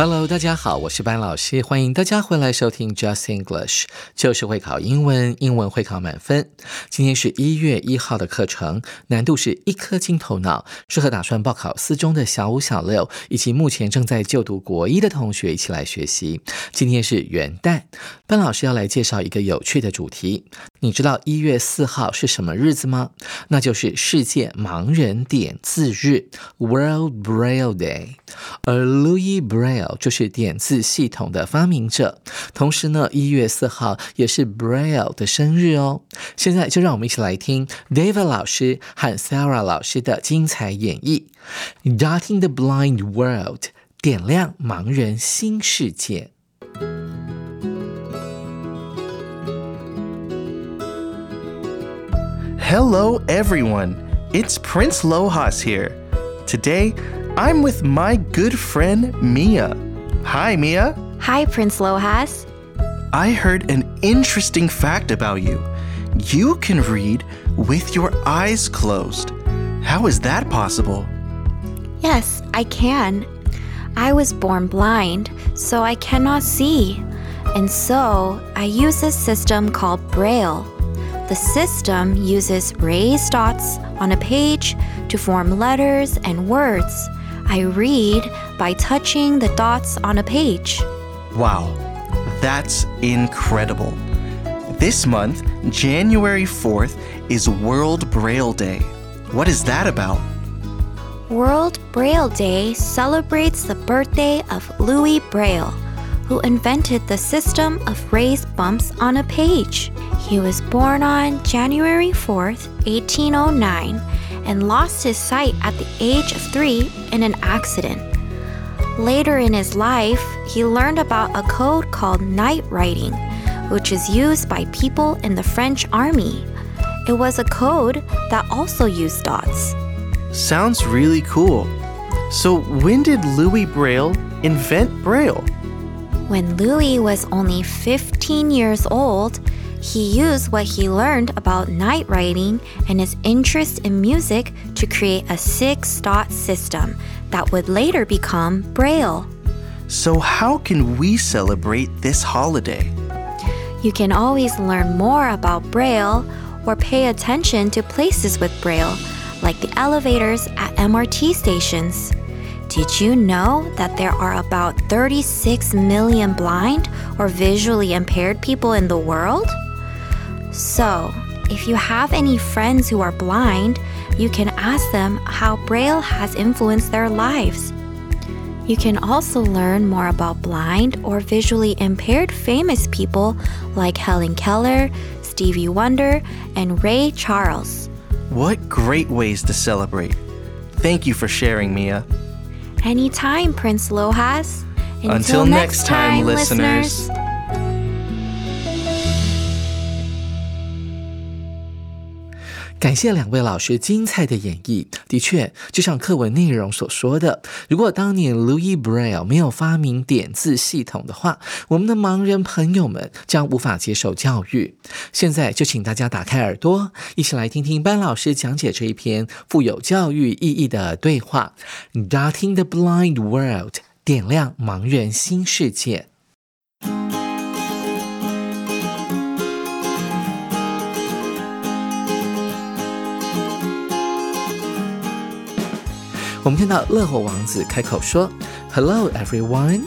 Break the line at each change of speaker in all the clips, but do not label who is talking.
Hello，大家好，我是班老师，欢迎大家回来收听 Just English，就是会考英文，英文会考满分。今天是一月一号的课程，难度是一颗金头脑，适合打算报考四中的小五、小六，以及目前正在就读国一的同学一起来学习。今天是元旦，班老师要来介绍一个有趣的主题。你知道一月四号是什么日子吗？那就是世界盲人点字日 （World Braille Day）。而 Louis Braille 就是点字系统的发明者。同时呢，一月四号也是 Braille 的生日哦。现在就让我们一起来听 David 老师和 Sarah 老师的精彩演绎，《Dotting the Blind World》点亮盲人新世界。
Hello, everyone. It's Prince Lohas here. Today, I'm with my good friend Mia. Hi, Mia.
Hi, Prince Lohas.
I heard an interesting fact about you. You can read with your eyes closed. How is that possible?
Yes, I can. I was born blind, so I cannot see. And so I use a system called Braille. The system uses raised dots on a page to form letters and words. I read by touching the dots on a page.
Wow, that's incredible. This month, January 4th, is World Braille Day. What is that about?
World Braille Day celebrates the birthday of Louis Braille, who invented the system of raised bumps on a page. He was born on January 4th, 1809, and lost his sight at the age of three in an accident. Later in his life, he learned about a code called night writing, which is used by people in the French army. It was a code that also used dots.
Sounds really cool. So, when did Louis Braille invent Braille?
When Louis was only 15 years old, he used what he learned about night writing and his interest in music to create a six dot system that would later become Braille.
So, how can we celebrate this holiday?
You can always learn more about Braille or pay attention to places with Braille, like the elevators at MRT stations. Did you know that there are about 36 million blind or visually impaired people in the world? So, if you have any friends who are blind, you can ask them how Braille has influenced their lives. You can also learn more about blind or visually impaired famous people like Helen Keller, Stevie Wonder, and Ray Charles.
What great ways to celebrate. Thank you for sharing, Mia.
Anytime, Prince Lohas.
Until next time, listeners.
感谢两位老师精彩的演绎。的确，就像课文内容所说的，如果当年 Louis Braille 没有发明点字系统的话，我们的盲人朋友们将无法接受教育。现在就请大家打开耳朵，一起来听听班老师讲解这一篇富有教育意义的对话：Dotting the Blind World，点亮盲人新世界。我们看到乐火王子开口说：“Hello, everyone.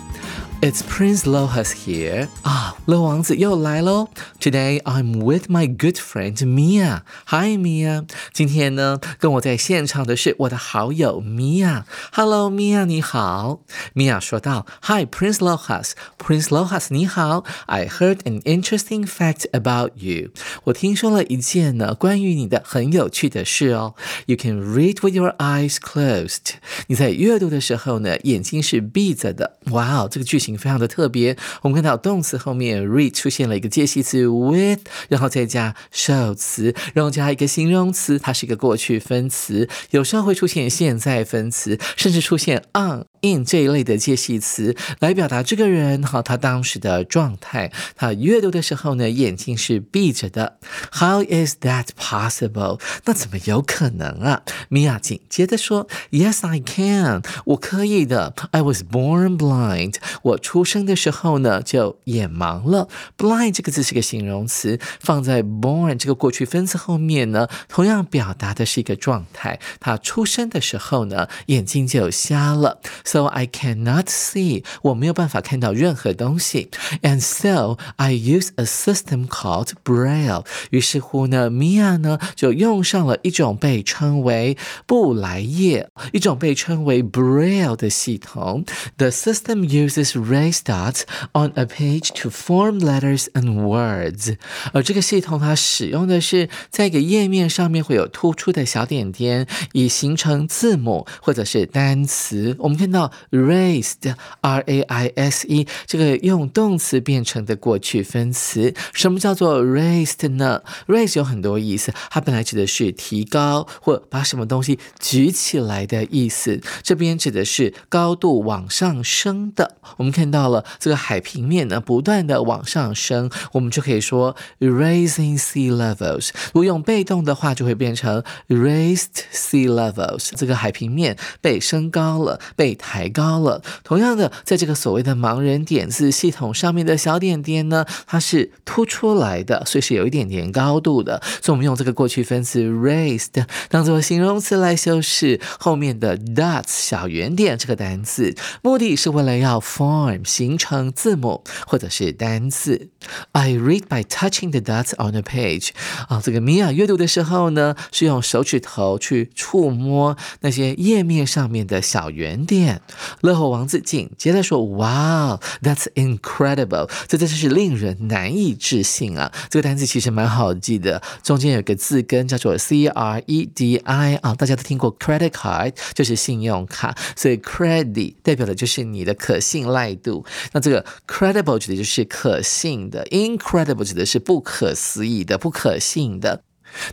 It's Prince Lohas here. 啊，乐王子又来喽。Today I'm with my good friend Mia. Hi Mia. 今天呢，跟我在现场的是我的好友 Mia. Hello Mia，你好。Mia 说道：“Hi Prince Lohas. Prince Lohas，你好。I heard an interesting fact about you. 我听说了一件呢关于你的很有趣的事哦。You can read with your eyes closed. 你在阅读的时候呢，眼睛是闭着的。哇哦，这个句型。 非常的特别，我们看到动词后面 read 出现了一个介系词 with，然后再加受词，然后加一个形容词，它是一个过去分词，有时候会出现现在分词，甚至出现 on。In 这一类的介系词来表达这个人哈他当时的状态。他阅读的时候呢，眼睛是闭着的。How is that possible？那怎么有可能啊？米娅紧接着说：Yes, I can。我可以的。I was born blind。我出生的时候呢就眼盲了。Blind 这个字是个形容词，放在 born 这个过去分词后面呢，同样表达的是一个状态。他出生的时候呢，眼睛就瞎了。So I cannot see，我没有办法看到任何东西。And so I use a system called Braille。于是乎呢，Mia 呢就用上了一种被称为布莱叶，一种被称为 Braille 的系统。The system uses raised dots on a page to form letters and words。而这个系统它使用的是在一个页面上面会有突出的小点点，以形成字母或者是单词。我们看到。 Raised r a i s e 这个用动词变成的过去分词，什么叫做 raised 呢？raise 有很多意思，它本来指的是提高或把什么东西举起来的意思，这边指的是高度往上升的。我们看到了这个海平面呢，不断的往上升，我们就可以说 raising sea levels。如果用被动的话，就会变成 raised sea levels。这个海平面被升高了，被。抬抬高了。同样的，在这个所谓的盲人点字系统上面的小点点呢，它是凸出来的，所以是有一点点高度的。所以，我们用这个过去分词 raised 当做形容词来修饰后面的 dots 小圆点这个单词，目的是为了要 form 形成字母或者是单词。I read by touching the dots on the page。啊，这个米娅阅读的时候呢，是用手指头去触摸那些页面上面的小圆点。乐活王子紧接着说：“Wow, that's incredible！这真的是令人难以置信啊！这个单词其实蛮好记的，中间有个字根叫做 c r e d i 啊，大家都听过 credit card，就是信用卡，所以 credit 代表的就是你的可信赖度。那这个 credible 指的就是可信的，incredible 指的是不可思议的、不可信的。”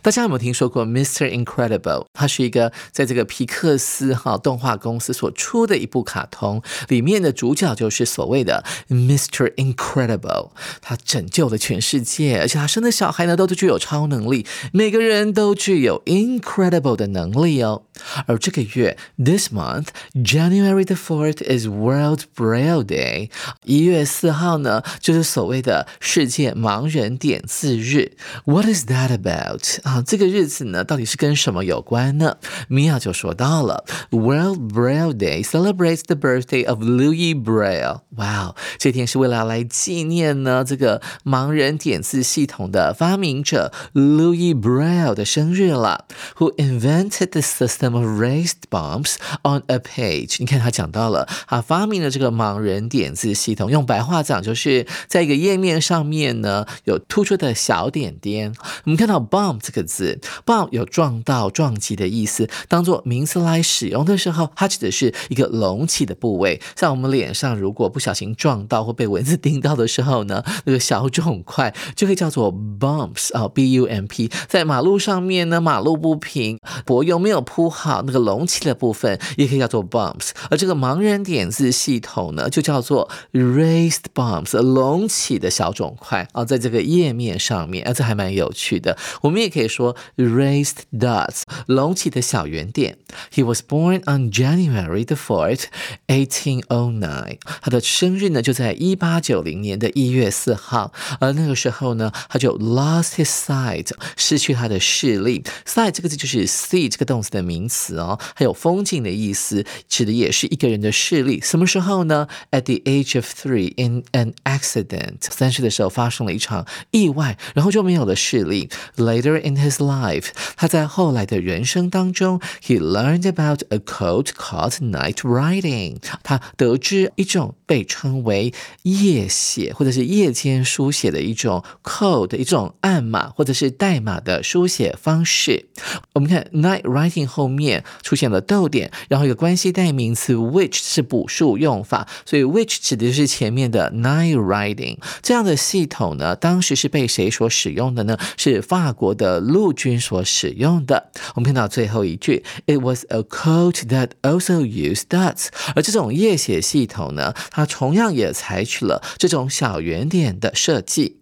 大家有没有听说过 Mr. Incredible？它是一个在这个皮克斯哈动画公司所出的一部卡通，里面的主角就是所谓的 Mr. Incredible。他拯救了全世界，而且他生的小孩呢都具有超能力，每个人都具有 incredible 的能力哦。而这个月，this month January the fourth is World Braille Day。一月四号呢，就是所谓的世界盲人点字日。What is that about？啊，这个日子呢，到底是跟什么有关呢？米娅就说到了，World Braille Day celebrates the birthday of Louis Braille。哇哦，这天是为了来纪念呢这个盲人点字系统的发明者 Louis Braille 的生日了。Who invented the system of raised bumps on a page？你看他讲到了，他发明了这个盲人点字系统。用白话讲，就是在一个页面上面呢有突出的小点点。我们看到 bump。这个字，bump 有撞到、撞击的意思。当做名词来使用的时候，它指的是一个隆起的部位。像我们脸上如果不小心撞到或被蚊子叮到的时候呢，那个小肿块就可以叫做 bumps 啊，b u m p。在马路上面呢，马路不平，柏油没有铺好，那个隆起的部分也可以叫做 bumps。而这个盲人点字系统呢，就叫做 raised bumps，隆起的小肿块啊，在这个页面上面，啊，这还蛮有趣的。我们也。也可以说 raised dots，隆起的小圆点。He was born on January the fourth, eighteen o nine。他的生日呢就在一八九零年的一月四号，而那个时候呢，他就 lost his sight，失去他的视力。sight 这个字就是 see 这个动词的名词哦，还有风景的意思，指的也是一个人的视力。什么时候呢？At the age of three, in an accident，三岁的时候发生了一场意外，然后就没有了视力。Later in his life，他在后来的人生当中，he learned about a code called night writing。他得知一种被称为夜写或者是夜间书写的一种 code，一种暗码或者是代码的书写方式。我们看 night writing 后面出现了逗点，然后一个关系代名词 which 是补数用法，所以 which 指的是前面的 night writing 这样的系统呢，当时是被谁所使用的呢？是法国的陆军所使用的。我们看到最后一句，It was a code that also used dots。而这种夜写系统呢，它同样也采取了这种小圆点的设计。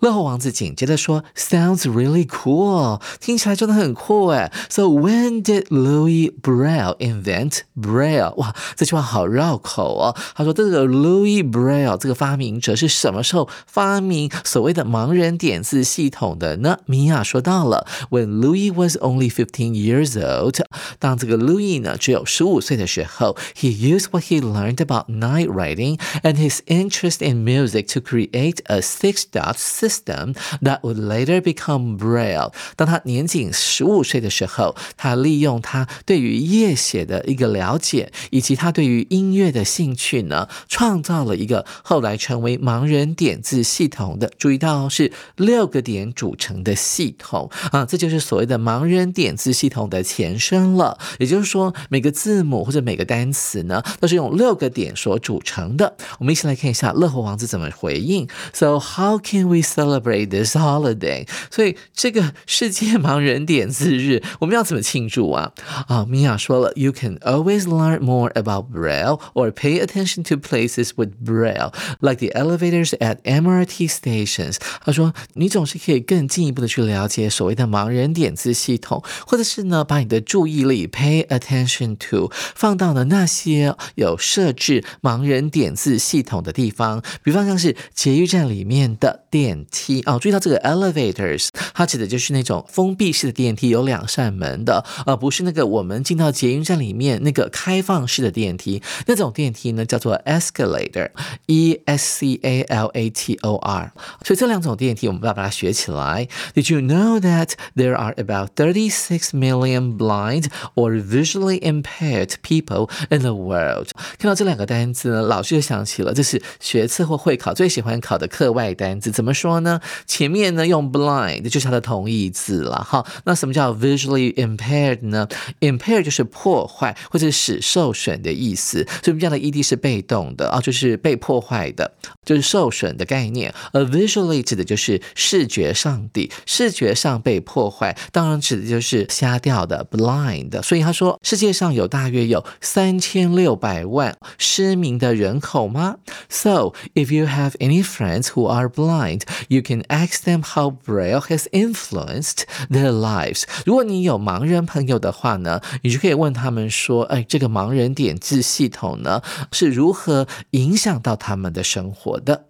乐后王子紧接着说：“Sounds really cool，听起来真的很酷哎。So when did Louis Braille invent Braille？哇，这句话好绕口哦。他说这个 Louis Braille 这个发明者是什么时候发明所谓的盲人点字系统的呢？米娅说到了，When Louis was only fifteen years old，当这个 Louis 呢只有十五岁的时候，he used what he learned about night writing and his interest in music to create a six-dot system。 System that would later become Braille。当他年仅十五岁的时候，他利用他对于夜写的一个了解，以及他对于音乐的兴趣呢，创造了一个后来成为盲人点字系统的。注意到是六个点组成的系统啊，这就是所谓的盲人点字系统的前身了。也就是说，每个字母或者每个单词呢，都是用六个点所组成的。我们一起来看一下乐活王子怎么回应。So how can we celebrate this holiday，所以这个世界盲人点字日，我们要怎么庆祝啊？啊，米娅说了，You can always learn more about Braille or pay attention to places with Braille, like the elevators at MRT stations。他说，你总是可以更进一步的去了解所谓的盲人点字系统，或者是呢，把你的注意力 pay attention to 放到了那些有设置盲人点字系统的地方，比方像是捷运站里面的电。 梯哦，注意到这个 elevators，它指的就是那种封闭式的电梯，有两扇门的，而不是那个我们进到捷运站里面那个开放式的电梯。那种电梯呢，叫做 escalator，e s c a l a t o r。所以这两种电梯，我们要把它学起来。Did you know that there are about thirty six million blind or visually impaired people in the world？看到这两个单词呢，老师就想起了，这是学测或会考最喜欢考的课外单词，怎么说？呢，前面呢用 blind 就是它的同义字了哈。那什么叫 visually impaired 呢？impaired 就是破坏或者使受损的意思，所以我们讲的 ed 是被动的啊，就是被破坏的，就是受损的概念。而 visually 指的就是视觉上的，视觉上被破坏，当然指的就是瞎掉的 blind。所以他说，世界上有大约有三千六百万失明的人口吗？So if you have any friends who are blind You can ask them how Braille has influenced their lives。如果你有盲人朋友的话呢，你就可以问他们说：“哎，这个盲人点字系统呢是如何影响到他们的生活的？”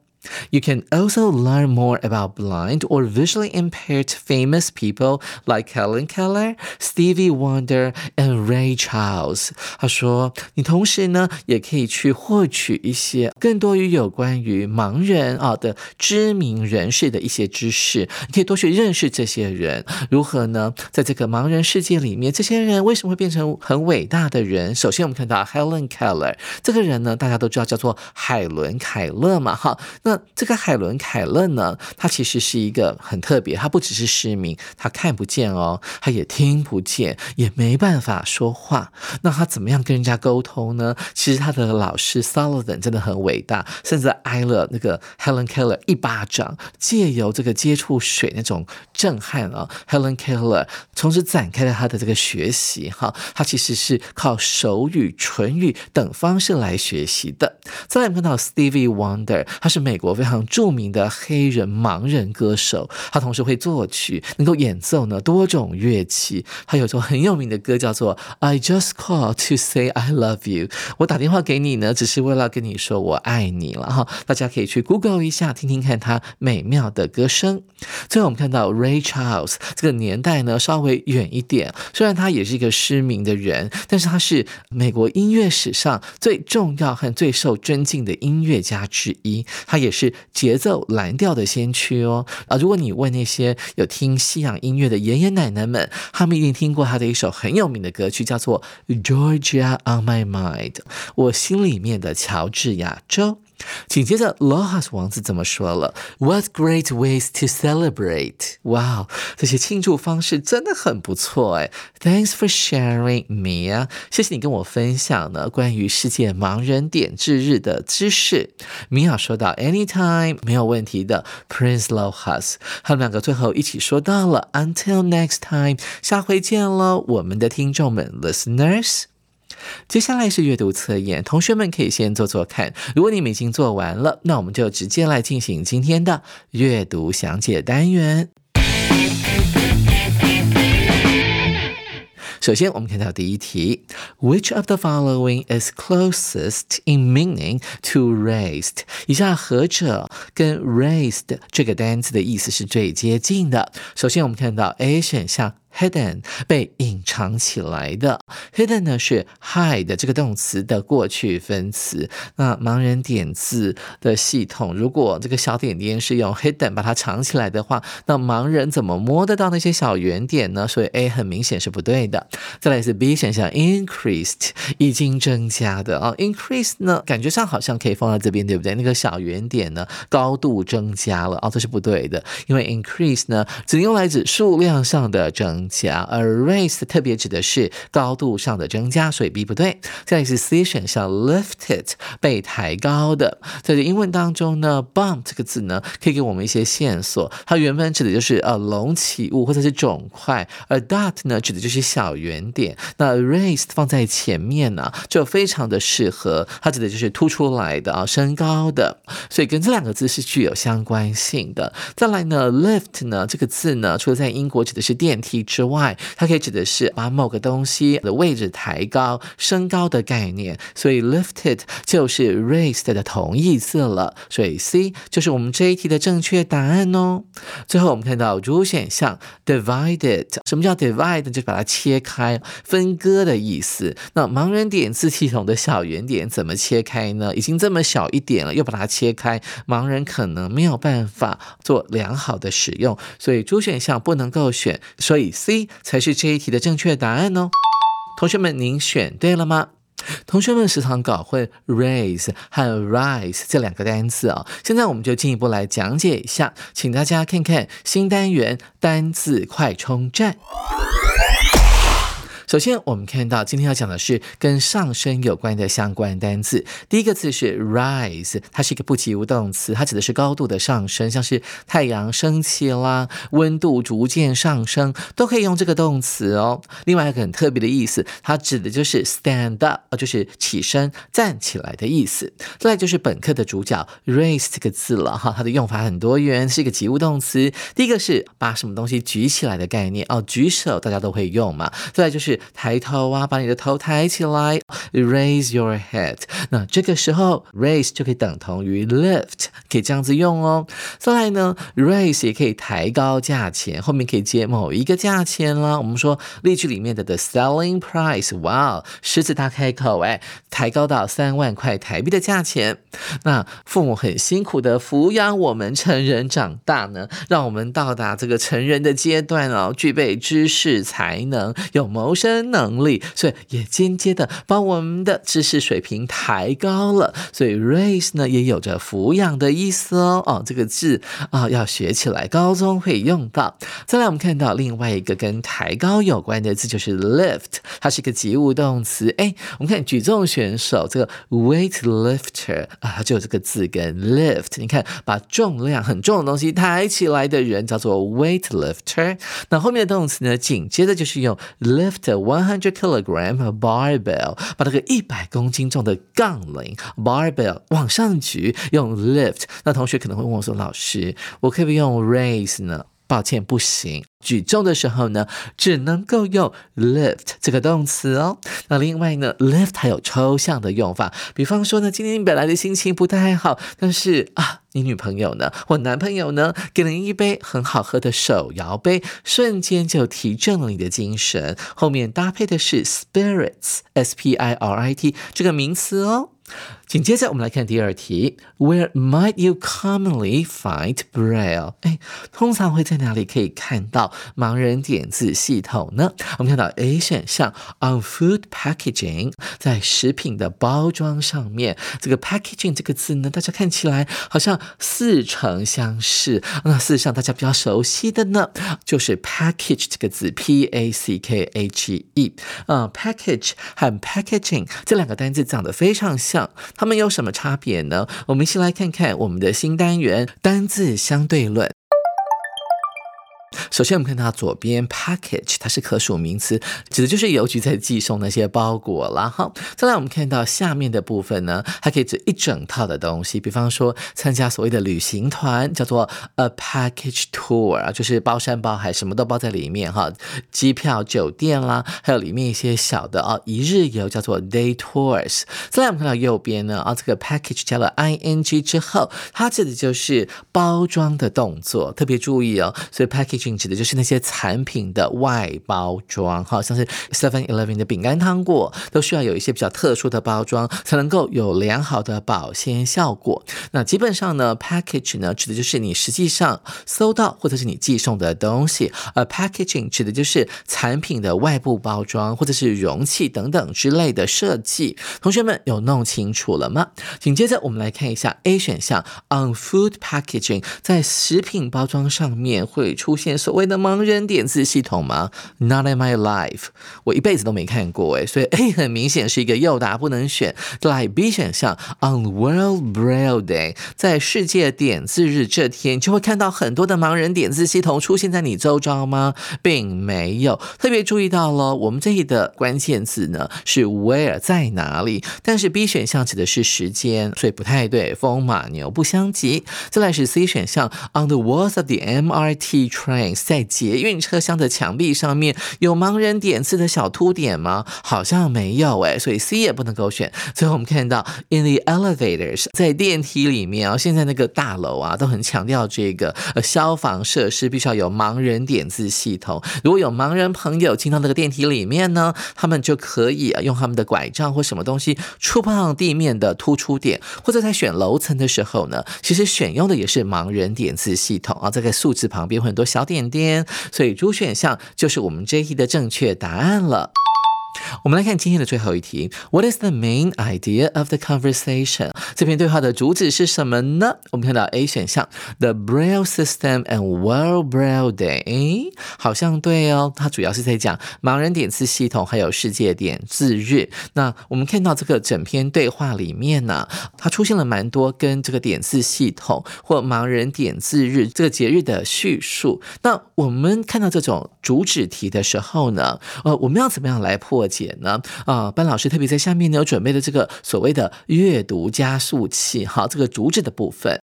You can also learn more about blind or visually impaired famous people like Helen Keller, Stevie Wonder, and Ray Charles。他说，你同时呢也可以去获取一些更多于有关于盲人啊的知名人士的一些知识。你可以多去认识这些人，如何呢？在这个盲人世界里面，这些人为什么会变成很伟大的人？首先，我们看到 Helen Keller 这个人呢，大家都知道叫做海伦凯勒嘛，哈。那这个海伦凯勒呢，他其实是一个很特别，他不只是失明，他看不见哦，他也听不见，也没办法说话。那他怎么样跟人家沟通呢？其实他的老师 Sullivan 真的很伟大，甚至挨了那个 Helen Keller 一巴掌，借由这个接触水那种震撼啊，Helen Keller 从此展开了他的这个学习。哈，他其实是靠手语、唇语等方式来学习的。再来看到 Stevie Wonder，他是美。国非常著名的黑人盲人歌手，他同时会作曲，能够演奏呢多种乐器。他有首很有名的歌叫做《I Just Call to Say I Love You》，我打电话给你呢，只是为了跟你说我爱你了哈。大家可以去 Google 一下，听听看他美妙的歌声。最后我们看到 Ray Charles 这个年代呢稍微远一点，虽然他也是一个失明的人，但是他是美国音乐史上最重要和最受尊敬的音乐家之一。他也是节奏蓝调的先驱哦。啊，如果你问那些有听西洋音乐的爷爷奶奶们，他们一定听过他的一首很有名的歌曲，叫做《Georgia on My Mind》，我心里面的乔治亚州。紧接着，Lohas 王子怎么说了？What great ways to celebrate！哇，这些庆祝方式真的很不错哎。Thanks for sharing, Mia。谢谢你跟我分享呢关于世界盲人点痣日的知识。米娅说到，Anytime 没有问题的。Prince Lohas，他们两个最后一起说到了，Until next time，下回见喽，我们的听众们，Listeners。接下来是阅读测验，同学们可以先做做看。如果你们已经做完了，那我们就直接来进行今天的阅读详解单元。首先，我们看到第一题，Which of the following is closest in meaning to raised？以下何者跟 raised 这个单词的意思是最接近的？首先，我们看到 A 选项。Hidden 被隐藏起来的，hidden 呢是 hide 这个动词的过去分词。那盲人点字的系统，如果这个小点点是用 hidden 把它藏起来的话，那盲人怎么摸得到那些小圆点呢？所以 A 很明显是不对的。再来是 B 选项，increased 已经增加的啊，increase 呢感觉上好像可以放在这边，对不对？那个小圆点呢高度增加了啊，这是不对的，因为 increase 呢只用来指数量上的增。增加，而 raise 特别指的是高度上的增加，所以 B 不对。再来是 C 选项，lifted 被抬高的，在这英文当中呢，bump 这个字呢可以给我们一些线索，它原本指的就是呃隆起物或者是肿块，而 dot 呢指的就是小圆点。那 raised 放在前面呢就非常的适合，它指的就是凸出来的啊，升高的，所以跟这两个字是具有相关性的。再来呢，lift 呢这个字呢，除了在英国指的是电梯。之外，它可以指的是把某个东西的位置抬高、升高的概念，所以 lifted 就是 raised 的同义字了。所以 C 就是我们这一题的正确答案哦。最后我们看到主选项 divided，什么叫 divide？就把它切开、分割的意思。那盲人点字系统的小圆点怎么切开呢？已经这么小一点了，又把它切开，盲人可能没有办法做良好的使用，所以主选项不能够选。所以。C 才是这一题的正确答案哦，同学们，您选对了吗？同学们时常搞混 raise 和 rise 这两个单词啊，现在我们就进一步来讲解一下，请大家看看新单元单字快充站。首先，我们看到今天要讲的是跟上升有关的相关单词。第一个字是 rise，它是一个不及物动词，它指的是高度的上升，像是太阳升起啦，温度逐渐上升，都可以用这个动词哦。另外一个很特别的意思，它指的就是 stand up，就是起身站起来的意思。再来就是本课的主角 raise 这个字了哈，它的用法很多元，是一个及物动词。第一个是把什么东西举起来的概念哦，举手大家都会用嘛。再来就是。抬头啊，把你的头抬起来，raise your head。那这个时候，raise 就可以等同于 lift，可以这样子用哦。再来呢，raise 也可以抬高价钱，后面可以接某一个价钱啦。我们说例句里面的 the selling price，哇，狮子大开口哎，抬高到三万块台币的价钱。那父母很辛苦的抚养我们成人长大呢，让我们到达这个成人的阶段哦，具备知识才能，有谋生。能力，所以也间接的把我们的知识水平抬高了。所以 raise 呢也有着抚养的意思哦。哦，这个字啊要学起来，高中会用到。再来，我们看到另外一个跟抬高有关的字，就是 lift，它是一个及物动词。哎，我们看举重选手这个 weight lifter 啊，就有这个字跟 lift。你看，把重量很重的东西抬起来的人叫做 weight lifter。那后面的动词呢，紧接着就是用 lift。One hundred kilogram barbell，把这个一百公斤重的杠铃 barbell 往上举，用 lift。那同学可能会问我说：“老师，我可不可以用 raise 呢？”抱歉，不行。举重的时候呢，只能够用 lift 这个动词哦。那另外呢，lift 还有抽象的用法，比方说呢，今天你本来的心情不太好，但是啊，你女朋友呢我男朋友呢，给了你一杯很好喝的手摇杯，瞬间就提振了你的精神。后面搭配的是 spirits，s p i r i t 这个名词哦。紧接着我们来看第二题，Where might you commonly find Braille？哎，通常会在哪里可以看到盲人点字系统呢？我们看到 A 选项，on food packaging，在食品的包装上面。这个 packaging 这个字呢，大家看起来好像似曾相识。那事实上大家比较熟悉的呢，就是 package 这个字，P A C K H E。啊，package 和 packaging 这两个单字长得非常像。它们有什么差别呢？我们先来看看我们的新单元单字相对论。首先，我们看它左边 package，它是可数名词，指的就是邮局在寄送那些包裹啦。哈，再来我们看到下面的部分呢，它可以指一整套的东西，比方说参加所谓的旅行团，叫做 a package tour 啊，就是包山包海，什么都包在里面哈，机票、酒店啦，还有里面一些小的啊一日游，叫做 day tours。再来我们看到右边呢，啊这个 package 加了 i n g 之后，它指的就是包装的动作，特别注意哦，所以 packaging。指的就是那些产品的外包装，哈，像是 Seven Eleven 的饼干、糖果，都需要有一些比较特殊的包装，才能够有良好的保鲜效果。那基本上呢，package 呢，指的就是你实际上收到或者是你寄送的东西，而 packaging 指的就是产品的外部包装或者是容器等等之类的设计。同学们有弄清楚了吗？紧接着我们来看一下 A 选项，on food packaging，在食品包装上面会出现。所谓的盲人点字系统吗？Not in my life，我一辈子都没看过诶，所以 A 很明显是一个诱答，不能选。来 B 选项，On World Braille Day，在世界点字日这天，就会看到很多的盲人点字系统出现在你周遭吗？并没有。特别注意到了，我们这里的关键字呢是 Where 在哪里，但是 B 选项指的是时间，所以不太对，风马牛不相及。再来是 C 选项，On the walls of the MRT trains。在捷运车厢的墙壁上面有盲人点字的小凸点吗？好像没有哎，所以 C 也不能够选。最后我们看到 in the elevators，在电梯里面啊，现在那个大楼啊都很强调这个呃消防设施必须要有盲人点字系统。如果有盲人朋友进到那个电梯里面呢，他们就可以啊用他们的拐杖或什么东西触碰地面的突出点，或者在选楼层的时候呢，其实选用的也是盲人点字系统啊。这个数字旁边会很多小点。点，所以主选项就是我们这一题的正确答案了。我们来看今天的最后一题，What is the main idea of the conversation？这篇对话的主旨是什么呢？我们看到 A 选项，The Braille System and World Braille Day，好像对哦，它主要是在讲盲人点字系统还有世界点字日。那我们看到这个整篇对话里面呢，它出现了蛮多跟这个点字系统或盲人点字日这个节日的叙述。那我们看到这种主旨题的时候呢，呃，我们要怎么样来破？解呢？啊，班老师特别在下面呢有准备的这个所谓的阅读加速器，好，这个主旨的部分。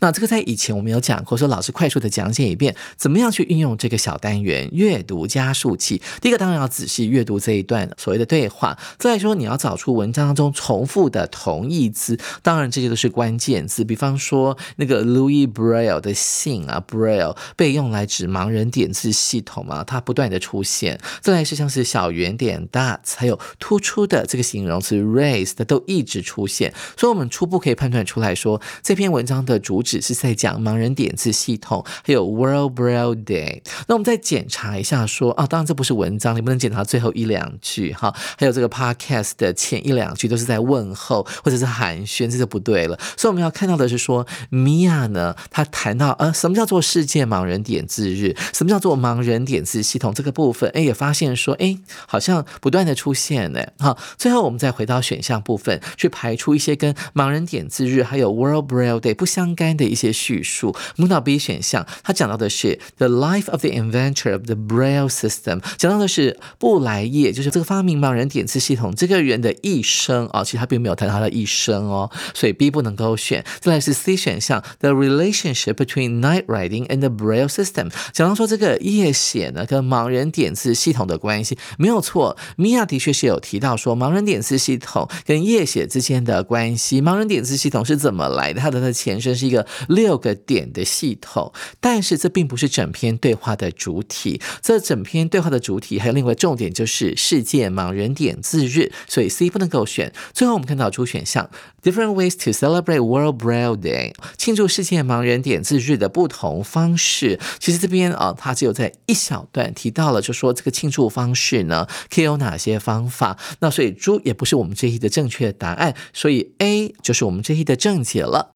那这个在以前我们有讲过，说老师快速的讲解一遍，怎么样去运用这个小单元阅读加速器。第一个当然要仔细阅读这一段所谓的对话，再来说你要找出文章当中重复的同义字，当然这些都是关键字。比方说那个 Louis Braille 的姓啊，Braille 被用来指盲人点字系统嘛，它不断的出现。再来是像是小圆点 dots，还有突出的这个形容词 raised 都一直出现，所以我们初步可以判断出来说这篇文章的主旨。只是在讲盲人点字系统，还有 World Braille Day。那我们再检查一下，说啊，当然这不是文章，你不能检查最后一两句哈。还有这个 Podcast 的前一两句都是在问候或者是寒暄，这就不对了。所以我们要看到的是说，Mia 呢，他谈到呃，什么叫做世界盲人点字日？什么叫做盲人点字系统这个部分？哎，也发现说，哎，好像不断的出现呢。好，最后我们再回到选项部分，去排除一些跟盲人点字日还有 World Braille Day 不相干。的一些叙述。我们到 B 选项，它讲到的是 The life of the inventor of the Braille system，讲到的是布莱叶，就是这个发明盲人点字系统这个人的一生啊。其实他并没有谈他的一生哦，所以 B 不能够选。再来是 C 选项，The relationship between night writing and the Braille system，讲到说这个夜写呢跟盲人点字系统的关系，没有错。米娅的确是有提到说盲人点字系统跟夜写之间的关系。盲人点字系统是怎么来的？它的的前身是一个六个点的系统，但是这并不是整篇对话的主体。这整篇对话的主体还有另外重点就是世界盲人点字日，所以 C 不能够选。最后我们看到主选项，Different ways to celebrate World Braille Day，庆祝世界盲人点字日的不同方式。其实这边啊，它只有在一小段提到了，就说这个庆祝方式呢，可以有哪些方法。那所以猪也不是我们这一的正确答案，所以 A 就是我们这一的正解了。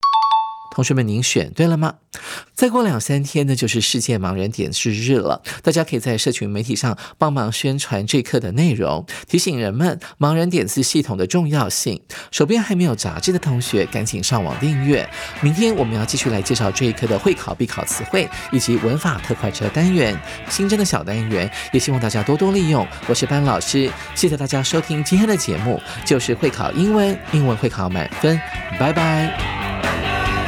同学们，您选对了吗？再过两三天呢，就是世界盲人点字日了。大家可以在社群媒体上帮忙宣传这课的内容，提醒人们盲人点字系统的重要性。手边还没有杂志的同学，赶紧上网订阅。明天我们要继续来介绍这一课的会考必考词汇以及文法特快车单元，新增的小单元，也希望大家多多利用。我是班老师，谢谢大家收听今天的节目，就是会考英文，英文会考满分，拜拜。